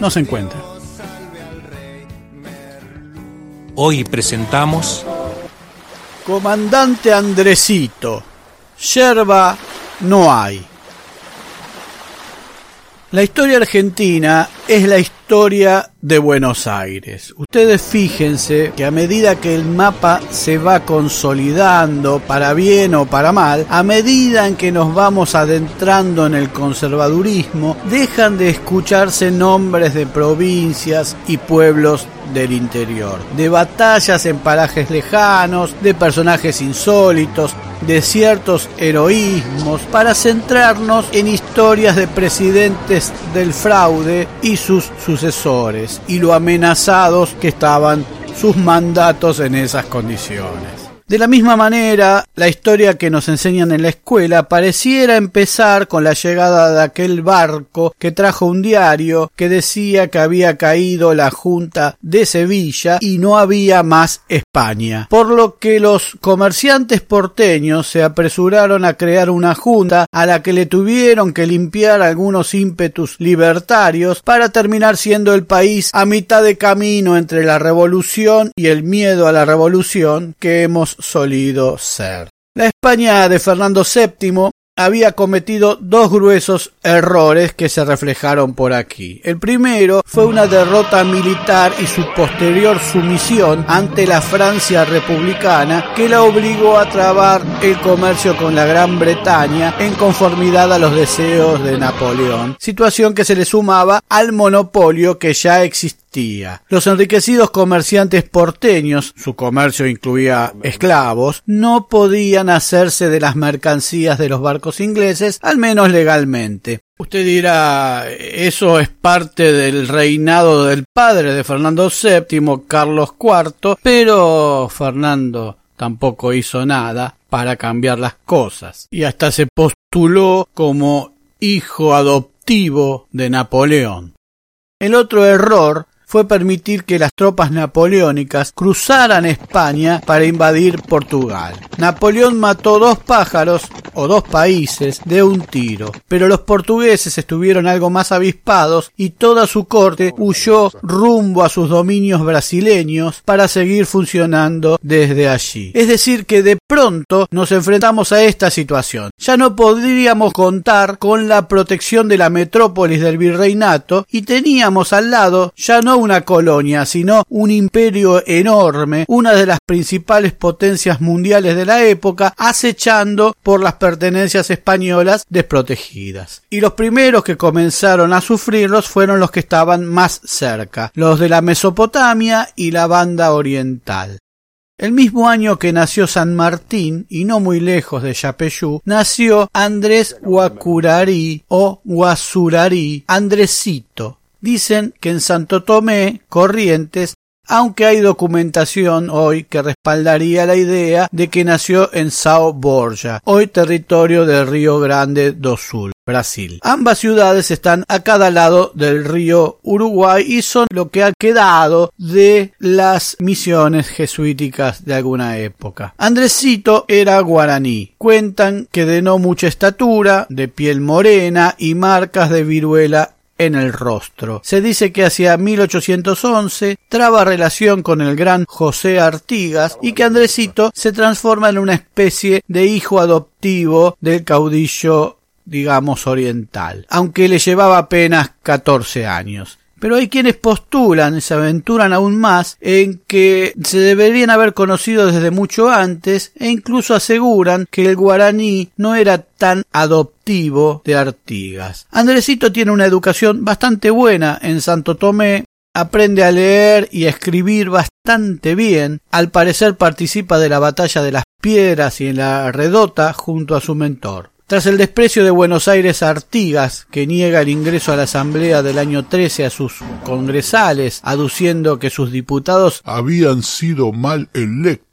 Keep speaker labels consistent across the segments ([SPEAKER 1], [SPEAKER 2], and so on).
[SPEAKER 1] no se encuentra.
[SPEAKER 2] Hoy presentamos
[SPEAKER 1] Comandante Andresito, yerba no hay. La historia argentina es la historia de Buenos Aires. Ustedes fíjense que a medida que el mapa se va consolidando, para bien o para mal, a medida en que nos vamos adentrando en el conservadurismo, dejan de escucharse nombres de provincias y pueblos del interior, de batallas en parajes lejanos, de personajes insólitos, de ciertos heroísmos, para centrarnos en historias de presidentes del fraude y sus sucesores, y lo amenazados que estaban sus mandatos en esas condiciones. De la misma manera, la historia que nos enseñan en la escuela pareciera empezar con la llegada de aquel barco que trajo un diario que decía que había caído la Junta de Sevilla y no había más España. Por lo que los comerciantes porteños se apresuraron a crear una junta a la que le tuvieron que limpiar algunos ímpetus libertarios para terminar siendo el país a mitad de camino entre la revolución y el miedo a la revolución que hemos solido ser. La España de Fernando VII había cometido dos gruesos errores que se reflejaron por aquí. El primero fue una derrota militar y su posterior sumisión ante la Francia republicana que la obligó a trabar el comercio con la Gran Bretaña en conformidad a los deseos de Napoleón, situación que se le sumaba al monopolio que ya existía los enriquecidos comerciantes porteños, su comercio incluía esclavos, no podían hacerse de las mercancías de los barcos ingleses, al menos legalmente. Usted dirá, eso es parte del reinado del padre de Fernando VII, Carlos IV, pero Fernando tampoco hizo nada para cambiar las cosas y hasta se postuló como hijo adoptivo de Napoleón. El otro error fue permitir que las tropas napoleónicas cruzaran España para invadir Portugal. Napoleón mató dos pájaros o dos países de un tiro, pero los portugueses estuvieron algo más avispados y toda su corte huyó rumbo a sus dominios brasileños para seguir funcionando desde allí. Es decir, que de pronto nos enfrentamos a esta situación. Ya no podríamos contar con la protección de la metrópolis del virreinato y teníamos al lado ya no una colonia, sino un imperio enorme, una de las principales potencias mundiales de la época, acechando por las pertenencias españolas desprotegidas. Y los primeros que comenzaron a sufrirlos fueron los que estaban más cerca, los de la Mesopotamia y la banda oriental. El mismo año que nació San Martín, y no muy lejos de Yapeyú, nació Andrés Huacurari o Guasurari, Andresito. Dicen que en Santo Tomé, Corrientes, aunque hay documentación hoy que respaldaría la idea de que nació en Sao Borja, hoy territorio del Río Grande do Sul. Brasil. Ambas ciudades están a cada lado del río Uruguay y son lo que ha quedado de las misiones jesuíticas de alguna época. Andresito era guaraní. Cuentan que de no mucha estatura, de piel morena y marcas de viruela en el rostro. Se dice que hacia 1811 traba relación con el gran José Artigas y que Andresito se transforma en una especie de hijo adoptivo del caudillo digamos oriental, aunque le llevaba apenas 14 años. Pero hay quienes postulan, se aventuran aún más, en que se deberían haber conocido desde mucho antes e incluso aseguran que el guaraní no era tan adoptivo de Artigas. Andresito tiene una educación bastante buena en Santo Tomé, aprende a leer y a escribir bastante bien, al parecer participa de la batalla de las piedras y en la redota junto a su mentor. Tras el desprecio de Buenos Aires a Artigas, que niega el ingreso a la Asamblea del año 13 a sus congresales, aduciendo que sus diputados
[SPEAKER 3] habían sido mal electos,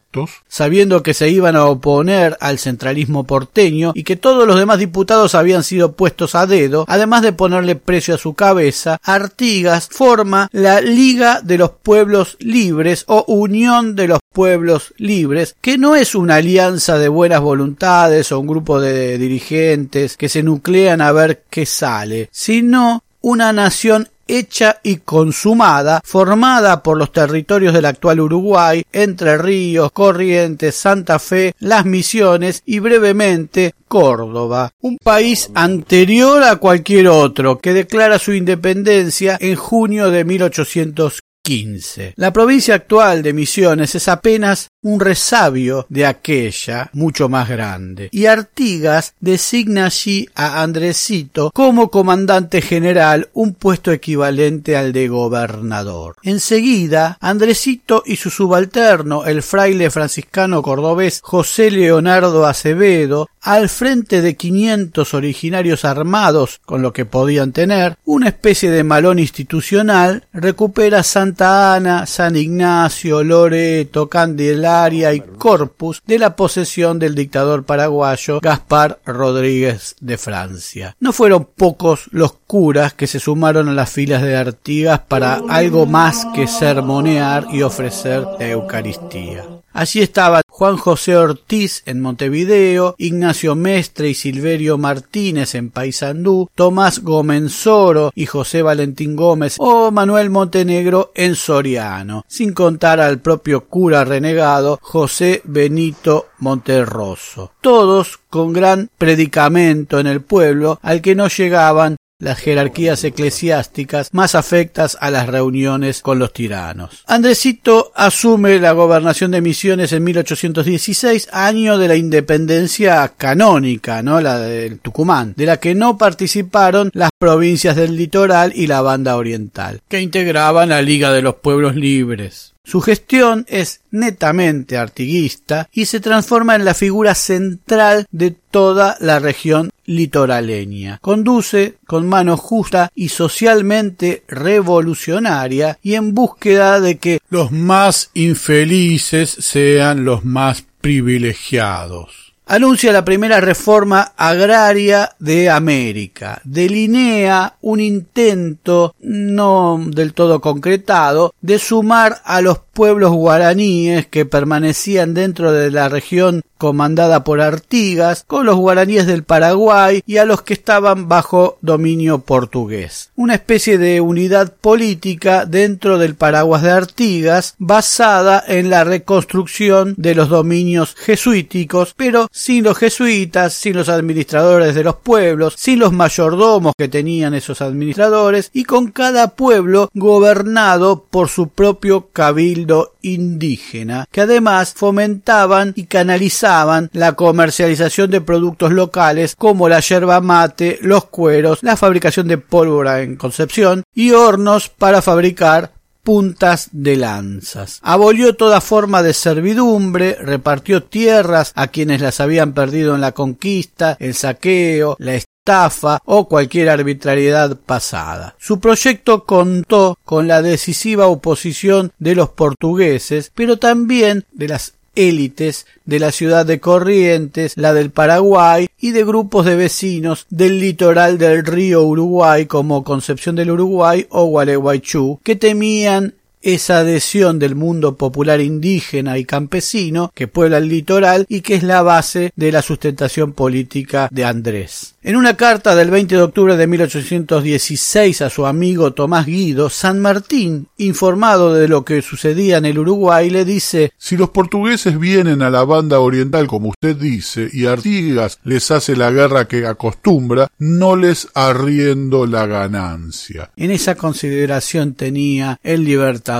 [SPEAKER 1] sabiendo que se iban a oponer al centralismo porteño y que todos los demás diputados habían sido puestos a dedo, además de ponerle precio a su cabeza, Artigas forma la Liga de los Pueblos Libres o Unión de los Pueblos Libres, que no es una alianza de buenas voluntades o un grupo de dirigentes que se nuclean a ver qué sale, sino una nación hecha y consumada, formada por los territorios del actual Uruguay, Entre Ríos, Corrientes, Santa Fe, Las Misiones y brevemente Córdoba, un país anterior a cualquier otro que declara su independencia en junio de 1815. La provincia actual de Misiones es apenas un resabio de aquella mucho más grande, y Artigas designa allí a Andresito como comandante general, un puesto equivalente al de gobernador. Enseguida, Andresito y su subalterno, el fraile franciscano cordobés José Leonardo Acevedo, al frente de quinientos originarios armados con lo que podían tener, una especie de malón institucional, recupera Santa Ana, San Ignacio, Loreto, y Corpus de la posesión del dictador paraguayo Gaspar Rodríguez de Francia. No fueron pocos los curas que se sumaron a las filas de Artigas para algo más que sermonear y ofrecer la Eucaristía. Allí estaban Juan José Ortiz en Montevideo, Ignacio Mestre y Silverio Martínez en Paysandú, Tomás Gomenzoro y José Valentín Gómez o Manuel Montenegro en Soriano, sin contar al propio cura renegado José Benito Monterroso. Todos con gran predicamento en el pueblo al que no llegaban las jerarquías eclesiásticas más afectas a las reuniones con los tiranos. Andresito asume la gobernación de Misiones en 1816, año de la independencia canónica, ¿no? la del Tucumán, de la que no participaron las provincias del litoral y la banda oriental, que integraban la Liga de los Pueblos Libres. Su gestión es netamente artiguista y se transforma en la figura central de toda la región litoraleña. Conduce con mano justa y socialmente revolucionaria y en búsqueda de que
[SPEAKER 3] los más infelices sean los más privilegiados
[SPEAKER 1] anuncia la primera reforma agraria de América, delinea un intento no del todo concretado de sumar a los pueblos guaraníes que permanecían dentro de la región comandada por Artigas, con los guaraníes del Paraguay y a los que estaban bajo dominio portugués. Una especie de unidad política dentro del paraguas de Artigas basada en la reconstrucción de los dominios jesuíticos, pero sin los jesuitas, sin los administradores de los pueblos, sin los mayordomos que tenían esos administradores y con cada pueblo gobernado por su propio cabildo indígena, que además fomentaban y canalizaban la comercialización de productos locales como la yerba mate, los cueros, la fabricación de pólvora en Concepción y hornos para fabricar puntas de lanzas. Abolió toda forma de servidumbre, repartió tierras a quienes las habían perdido en la conquista, el saqueo, la estafa o cualquier arbitrariedad pasada. Su proyecto contó con la decisiva oposición de los portugueses, pero también de las élites de la ciudad de Corrientes, la del Paraguay y de grupos de vecinos del litoral del río Uruguay como Concepción del Uruguay o Gualeguaychú, que temían esa adhesión del mundo popular indígena y campesino que puebla el litoral y que es la base de la sustentación política de Andrés. En una carta del 20 de octubre de 1816 a su amigo Tomás Guido, San Martín, informado de lo que sucedía en el Uruguay, le dice
[SPEAKER 3] Si los portugueses vienen a la banda oriental como usted dice y Artigas les hace la guerra que acostumbra, no les arriendo la ganancia.
[SPEAKER 1] En esa consideración tenía el libertador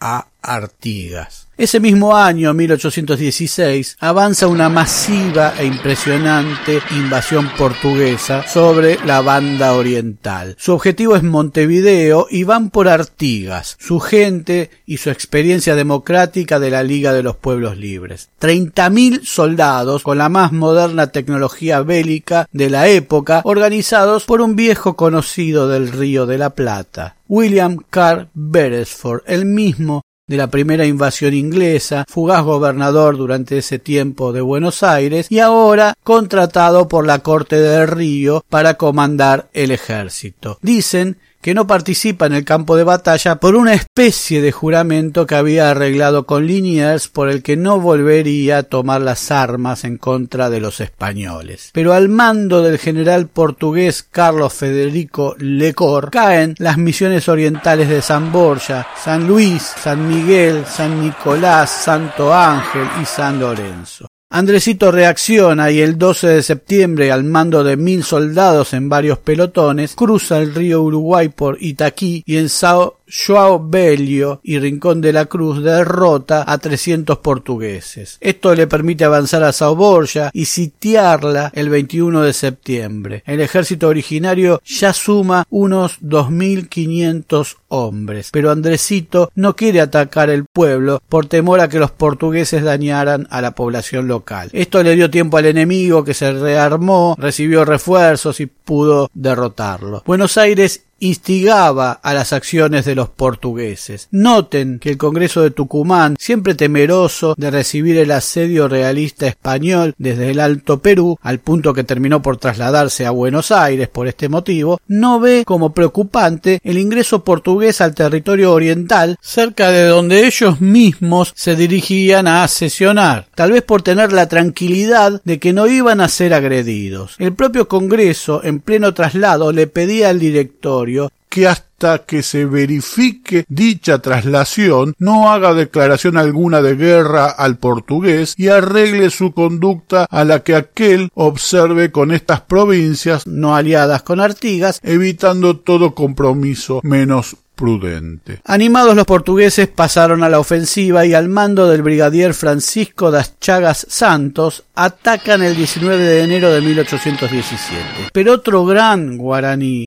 [SPEAKER 1] a Artigas. Ese mismo año, 1816, avanza una masiva e impresionante invasión portuguesa sobre la banda oriental. Su objetivo es Montevideo y van por Artigas, su gente y su experiencia democrática de la Liga de los Pueblos Libres. Treinta mil soldados con la más moderna tecnología bélica de la época, organizados por un viejo conocido del Río de la Plata, William Carr Beresford, el mismo de la primera invasión inglesa, fugaz gobernador durante ese tiempo de Buenos Aires y ahora contratado por la corte del Río para comandar el ejército. Dicen que no participa en el campo de batalla por una especie de juramento que había arreglado con Liniers por el que no volvería a tomar las armas en contra de los españoles. Pero al mando del general portugués Carlos Federico Lecor caen las misiones orientales de San Borja, San Luis, San Miguel, San Nicolás, Santo Ángel y San Lorenzo. Andresito reacciona y el 12 de septiembre, al mando de mil soldados en varios pelotones, cruza el río Uruguay por Itaquí y en Sao Joao Belio y Rincón de la Cruz derrota a 300 portugueses. Esto le permite avanzar a Sao Borja y sitiarla el 21 de septiembre. El ejército originario ya suma unos 2.500 hombres, pero Andresito no quiere atacar el pueblo por temor a que los portugueses dañaran a la población local. Esto le dio tiempo al enemigo que se rearmó, recibió refuerzos y pudo derrotarlo. Buenos Aires instigaba a las acciones de los portugueses. Noten que el Congreso de Tucumán, siempre temeroso de recibir el asedio realista español desde el Alto Perú, al punto que terminó por trasladarse a Buenos Aires por este motivo, no ve como preocupante el ingreso portugués al territorio oriental, cerca de donde ellos mismos se dirigían a sesionar, tal vez por tener la tranquilidad de que no iban a ser agredidos. El propio Congreso, en pleno traslado, le pedía al directorio
[SPEAKER 3] que hasta que se verifique dicha traslación no haga declaración alguna de guerra al portugués y arregle su conducta a la que aquel observe con estas provincias
[SPEAKER 1] no aliadas con Artigas,
[SPEAKER 3] evitando todo compromiso menos prudente.
[SPEAKER 1] Animados los portugueses pasaron a la ofensiva y al mando del brigadier Francisco das Chagas Santos atacan el 19 de enero de 1817. Pero otro gran guaraní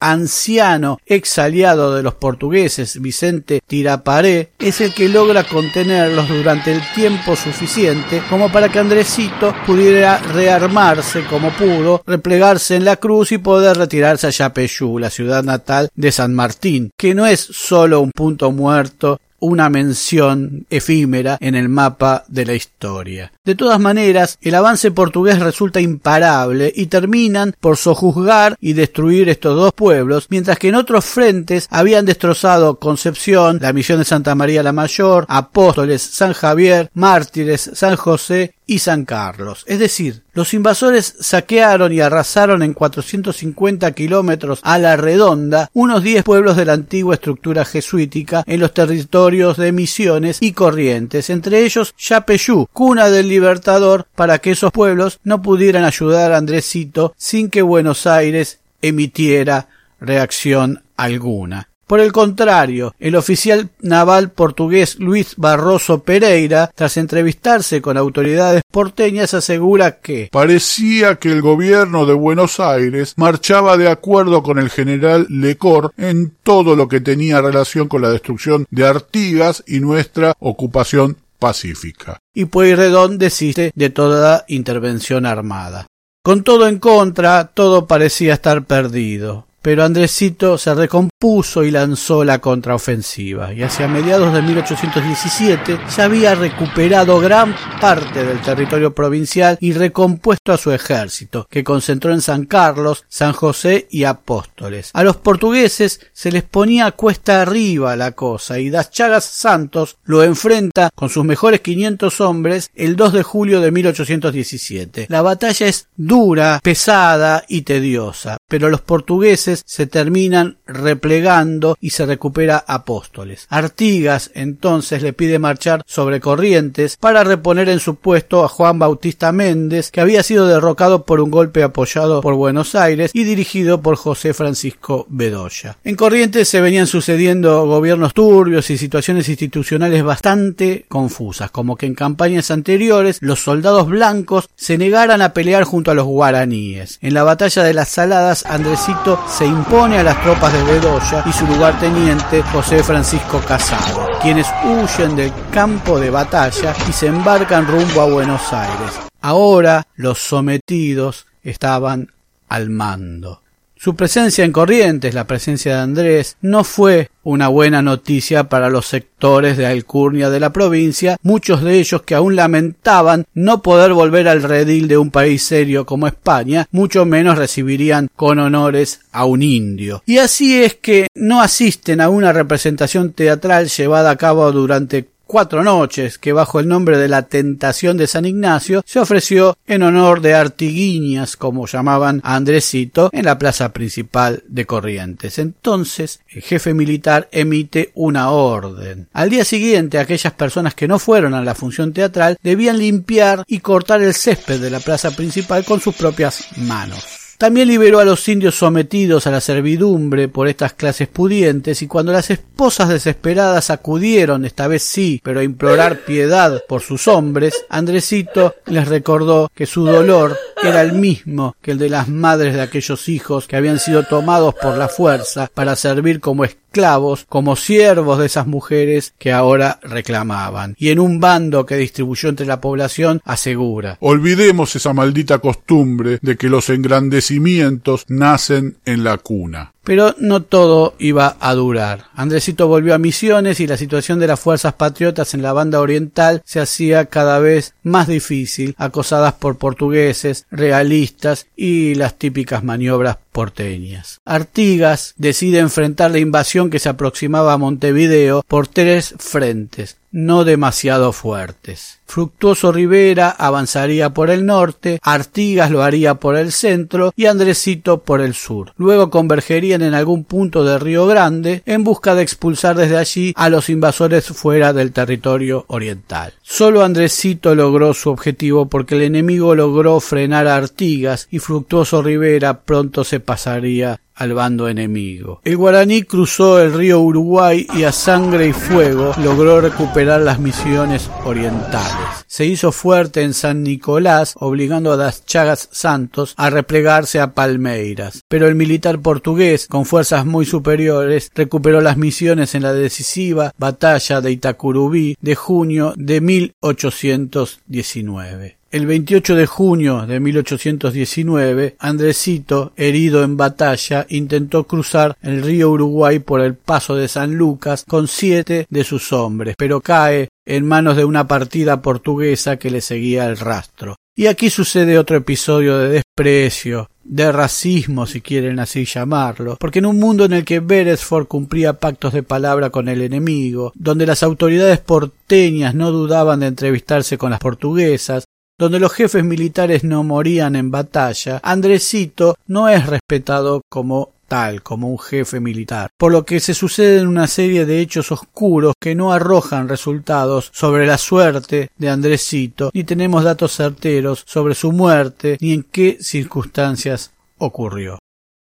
[SPEAKER 1] anciano ex aliado de los portugueses, Vicente Tiraparé, es el que logra contenerlos durante el tiempo suficiente como para que Andresito pudiera rearmarse como pudo, replegarse en la cruz y poder retirarse a Yapeyú, la ciudad natal de San Martín, que no es solo un punto muerto una mención efímera en el mapa de la historia. De todas maneras, el avance portugués resulta imparable y terminan por sojuzgar y destruir estos dos pueblos, mientras que en otros frentes habían destrozado Concepción, la misión de Santa María la Mayor, Apóstoles, San Javier, Mártires, San José y San Carlos. Es decir, los invasores saquearon y arrasaron en 450 kilómetros a la redonda unos 10 pueblos de la antigua estructura jesuítica en los territorios de Misiones y Corrientes, entre ellos Yapeyú, cuna del Libertador, para que esos pueblos no pudieran ayudar a Andresito sin que Buenos Aires emitiera reacción alguna. Por el contrario, el oficial naval portugués Luis Barroso Pereira, tras entrevistarse con autoridades porteñas, asegura que
[SPEAKER 3] parecía que el gobierno de Buenos Aires marchaba de acuerdo con el general Lecor en todo lo que tenía relación con la destrucción de Artigas y nuestra ocupación pacífica.
[SPEAKER 1] Y Pueyrredón desiste de toda intervención armada. Con todo en contra, todo parecía estar perdido pero Andresito se recompuso y lanzó la contraofensiva, y hacia mediados de 1817 se había recuperado gran parte del territorio provincial y recompuesto a su ejército, que concentró en San Carlos, San José y Apóstoles. A los portugueses se les ponía cuesta arriba la cosa, y Das Chagas Santos lo enfrenta con sus mejores 500 hombres el 2 de julio de 1817. La batalla es dura, pesada y tediosa, pero los portugueses se terminan replegando y se recupera Apóstoles. Artigas entonces le pide marchar sobre Corrientes para reponer en su puesto a Juan Bautista Méndez, que había sido derrocado por un golpe apoyado por Buenos Aires y dirigido por José Francisco Bedoya. En Corrientes se venían sucediendo gobiernos turbios y situaciones institucionales bastante confusas, como que en campañas anteriores los soldados blancos se negaran a pelear junto a los guaraníes. En la batalla de las Saladas, Andresito se impone a las tropas de Bedoya y su lugarteniente José Francisco Casado, quienes huyen del campo de batalla y se embarcan rumbo a Buenos Aires. Ahora los sometidos estaban al mando. Su presencia en Corrientes, la presencia de Andrés, no fue una buena noticia para los sectores de Alcurnia de la provincia, muchos de ellos que aún lamentaban no poder volver al redil de un país serio como España, mucho menos recibirían con honores a un indio. Y así es que no asisten a una representación teatral llevada a cabo durante cuatro noches que bajo el nombre de la Tentación de San Ignacio se ofreció en honor de Artiguiñas, como llamaban a Andresito, en la plaza principal de Corrientes. Entonces el jefe militar emite una orden. Al día siguiente aquellas personas que no fueron a la función teatral debían limpiar y cortar el césped de la plaza principal con sus propias manos. También liberó a los indios sometidos a la servidumbre por estas clases pudientes y cuando las esposas desesperadas acudieron, esta vez sí, pero a implorar piedad por sus hombres, Andresito les recordó que su dolor era el mismo que el de las madres de aquellos hijos que habían sido tomados por la fuerza para servir como esclavos, como siervos de esas mujeres que ahora reclamaban. Y en un bando que distribuyó entre la población asegura.
[SPEAKER 3] Olvidemos esa maldita costumbre de que los engrandecimientos nacen en la cuna.
[SPEAKER 1] Pero no todo iba a durar. Andresito volvió a Misiones y la situación de las fuerzas patriotas en la banda oriental se hacía cada vez más difícil, acosadas por portugueses, realistas y las típicas maniobras porteñas. Artigas decide enfrentar la invasión que se aproximaba a Montevideo por tres frentes no demasiado fuertes. Fructuoso Rivera avanzaría por el norte, Artigas lo haría por el centro y Andresito por el sur. Luego en algún punto de Río Grande en busca de expulsar desde allí a los invasores fuera del territorio oriental. Solo Andresito logró su objetivo porque el enemigo logró frenar a Artigas y Fructuoso Rivera pronto se pasaría al bando enemigo. El guaraní cruzó el río Uruguay y a sangre y fuego logró recuperar las misiones orientales. Se hizo fuerte en San Nicolás, obligando a las Chagas Santos a replegarse a Palmeiras. Pero el militar portugués, con fuerzas muy superiores, recuperó las misiones en la decisiva batalla de Itacurubí de junio de 1819. El 28 de junio de 1819, Andresito, herido en batalla, intentó cruzar el río Uruguay por el paso de San Lucas con siete de sus hombres, pero cae en manos de una partida portuguesa que le seguía el rastro. Y aquí sucede otro episodio de desprecio, de racismo si quieren así llamarlo, porque en un mundo en el que Beresford cumplía pactos de palabra con el enemigo, donde las autoridades porteñas no dudaban de entrevistarse con las portuguesas, donde los jefes militares no morían en batalla, Andresito no es respetado como tal, como un jefe militar, por lo que se suceden una serie de hechos oscuros que no arrojan resultados sobre la suerte de Andresito, ni tenemos datos certeros sobre su muerte, ni en qué circunstancias ocurrió.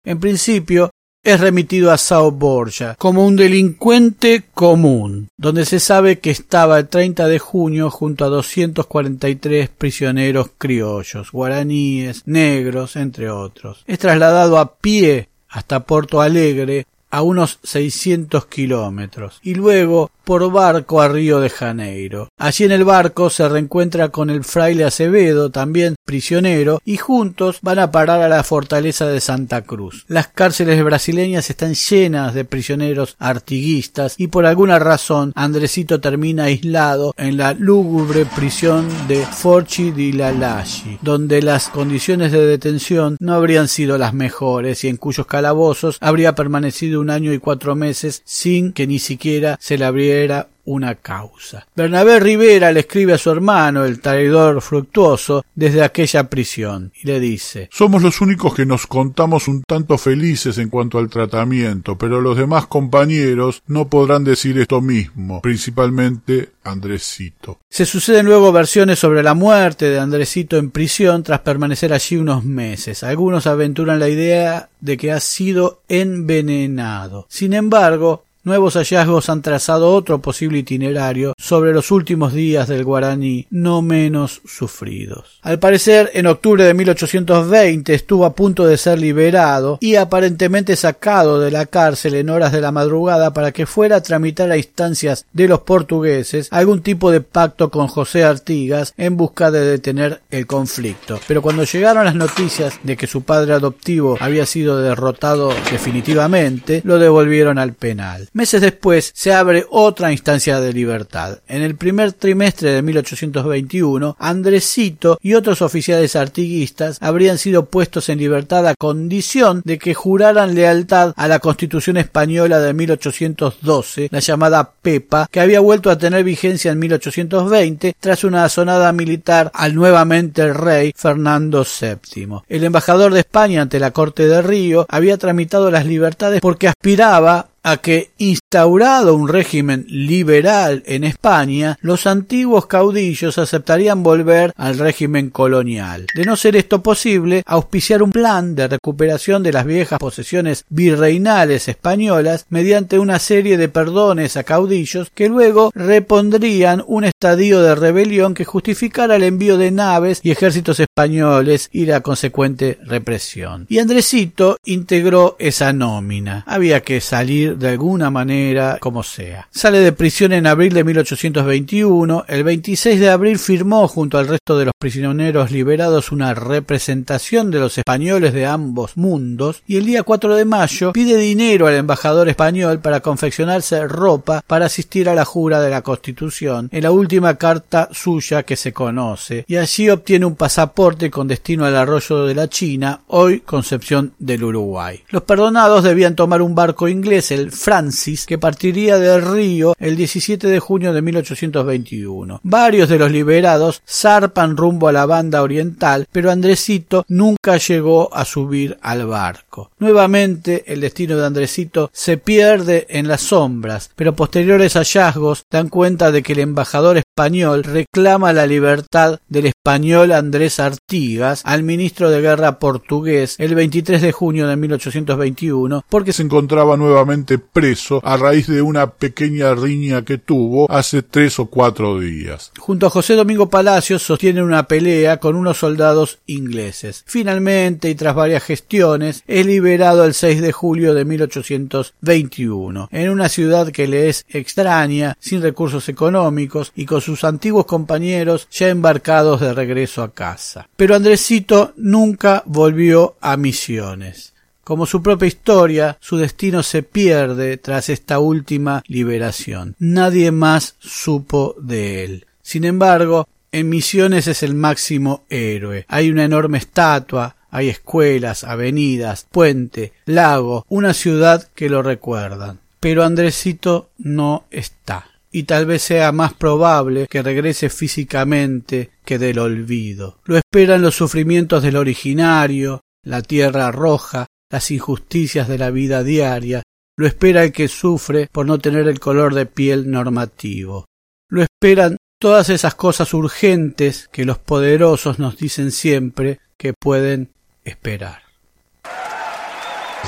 [SPEAKER 1] En principio, es remitido a Sao Borja como un delincuente común, donde se sabe que estaba el 30 de junio junto a 243 prisioneros criollos, guaraníes, negros, entre otros. Es trasladado a pie hasta Porto Alegre, a unos 600 kilómetros, y luego por barco a Río de Janeiro. Allí en el barco se reencuentra con el fraile Acevedo, también prisionero, y juntos van a parar a la fortaleza de Santa Cruz. Las cárceles brasileñas están llenas de prisioneros artiguistas y por alguna razón Andresito termina aislado en la lúgubre prisión de Forchi di Lalashi, donde las condiciones de detención no habrían sido las mejores y en cuyos calabozos habría permanecido un año y cuatro meses sin que ni siquiera se le habría era una causa. Bernabé Rivera le escribe a su hermano, el traidor fructuoso, desde aquella prisión, y le dice
[SPEAKER 3] Somos los únicos que nos contamos un tanto felices en cuanto al tratamiento, pero los demás compañeros no podrán decir esto mismo, principalmente Andresito.
[SPEAKER 1] Se suceden luego versiones sobre la muerte de Andresito en prisión tras permanecer allí unos meses. Algunos aventuran la idea de que ha sido envenenado. Sin embargo, Nuevos hallazgos han trazado otro posible itinerario sobre los últimos días del guaraní, no menos sufridos. Al parecer, en octubre de 1820 estuvo a punto de ser liberado y aparentemente sacado de la cárcel en horas de la madrugada para que fuera a tramitar a instancias de los portugueses algún tipo de pacto con José Artigas en busca de detener el conflicto. Pero cuando llegaron las noticias de que su padre adoptivo había sido derrotado definitivamente, lo devolvieron al penal. Meses después se abre otra instancia de libertad. En el primer trimestre de 1821, Andresito y otros oficiales artiguistas habrían sido puestos en libertad a condición de que juraran lealtad a la Constitución española de 1812, la llamada PEPA, que había vuelto a tener vigencia en 1820 tras una asonada militar al nuevamente rey Fernando VII. El embajador de España ante la Corte de Río había tramitado las libertades porque aspiraba a que, instaurado un régimen liberal en España, los antiguos caudillos aceptarían volver al régimen colonial. De no ser esto posible, auspiciar un plan de recuperación de las viejas posesiones virreinales españolas mediante una serie de perdones a caudillos que luego repondrían un estadio de rebelión que justificara el envío de naves y ejércitos españoles y la consecuente represión. Y Andresito integró esa nómina. Había que salir de alguna manera, como sea. Sale de prisión en abril de 1821. El 26 de abril firmó junto al resto de los prisioneros liberados una representación de los españoles de ambos mundos y el día 4 de mayo pide dinero al embajador español para confeccionarse ropa para asistir a la jura de la Constitución en la última carta suya que se conoce y allí obtiene un pasaporte con destino al arroyo de la China, hoy Concepción del Uruguay. Los perdonados debían tomar un barco inglés, Francis, que partiría de Río el 17 de junio de 1821. Varios de los liberados zarpan rumbo a la banda oriental, pero Andresito nunca llegó a subir al barco. Nuevamente el destino de Andresito se pierde en las sombras, pero posteriores hallazgos dan cuenta de que el embajador español reclama la libertad del español Andrés Artigas al ministro de guerra portugués el 23 de junio de 1821
[SPEAKER 3] porque se encontraba nuevamente preso a raíz de una pequeña riña que tuvo hace tres o cuatro días.
[SPEAKER 1] Junto a José Domingo Palacios sostiene una pelea con unos soldados ingleses. Finalmente, y tras varias gestiones, es liberado el 6 de julio de 1821, en una ciudad que le es extraña, sin recursos económicos y con sus antiguos compañeros ya embarcados de regreso a casa. Pero Andresito nunca volvió a Misiones. Como su propia historia, su destino se pierde tras esta última liberación. Nadie más supo de él. Sin embargo, en Misiones es el máximo héroe. Hay una enorme estatua, hay escuelas, avenidas, puente, lago, una ciudad que lo recuerdan. Pero Andresito no está. Y tal vez sea más probable que regrese físicamente que del olvido. Lo esperan los sufrimientos del originario, la tierra roja, las injusticias de la vida diaria, lo espera el que sufre por no tener el color de piel normativo. Lo esperan todas esas cosas urgentes que los poderosos nos dicen siempre que pueden esperar.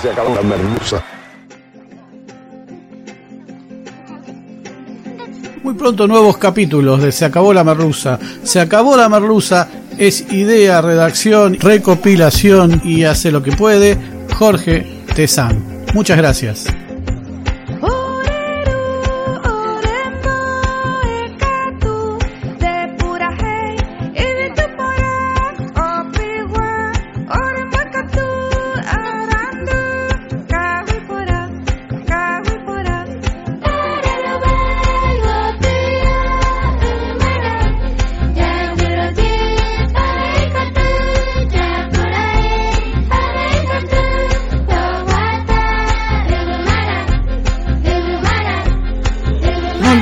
[SPEAKER 4] Se acabó la merluza.
[SPEAKER 1] Muy pronto nuevos capítulos de Se acabó la merluza. Se acabó la merluza es idea, redacción, recopilación y hace lo que puede Jorge Tezán. Muchas gracias.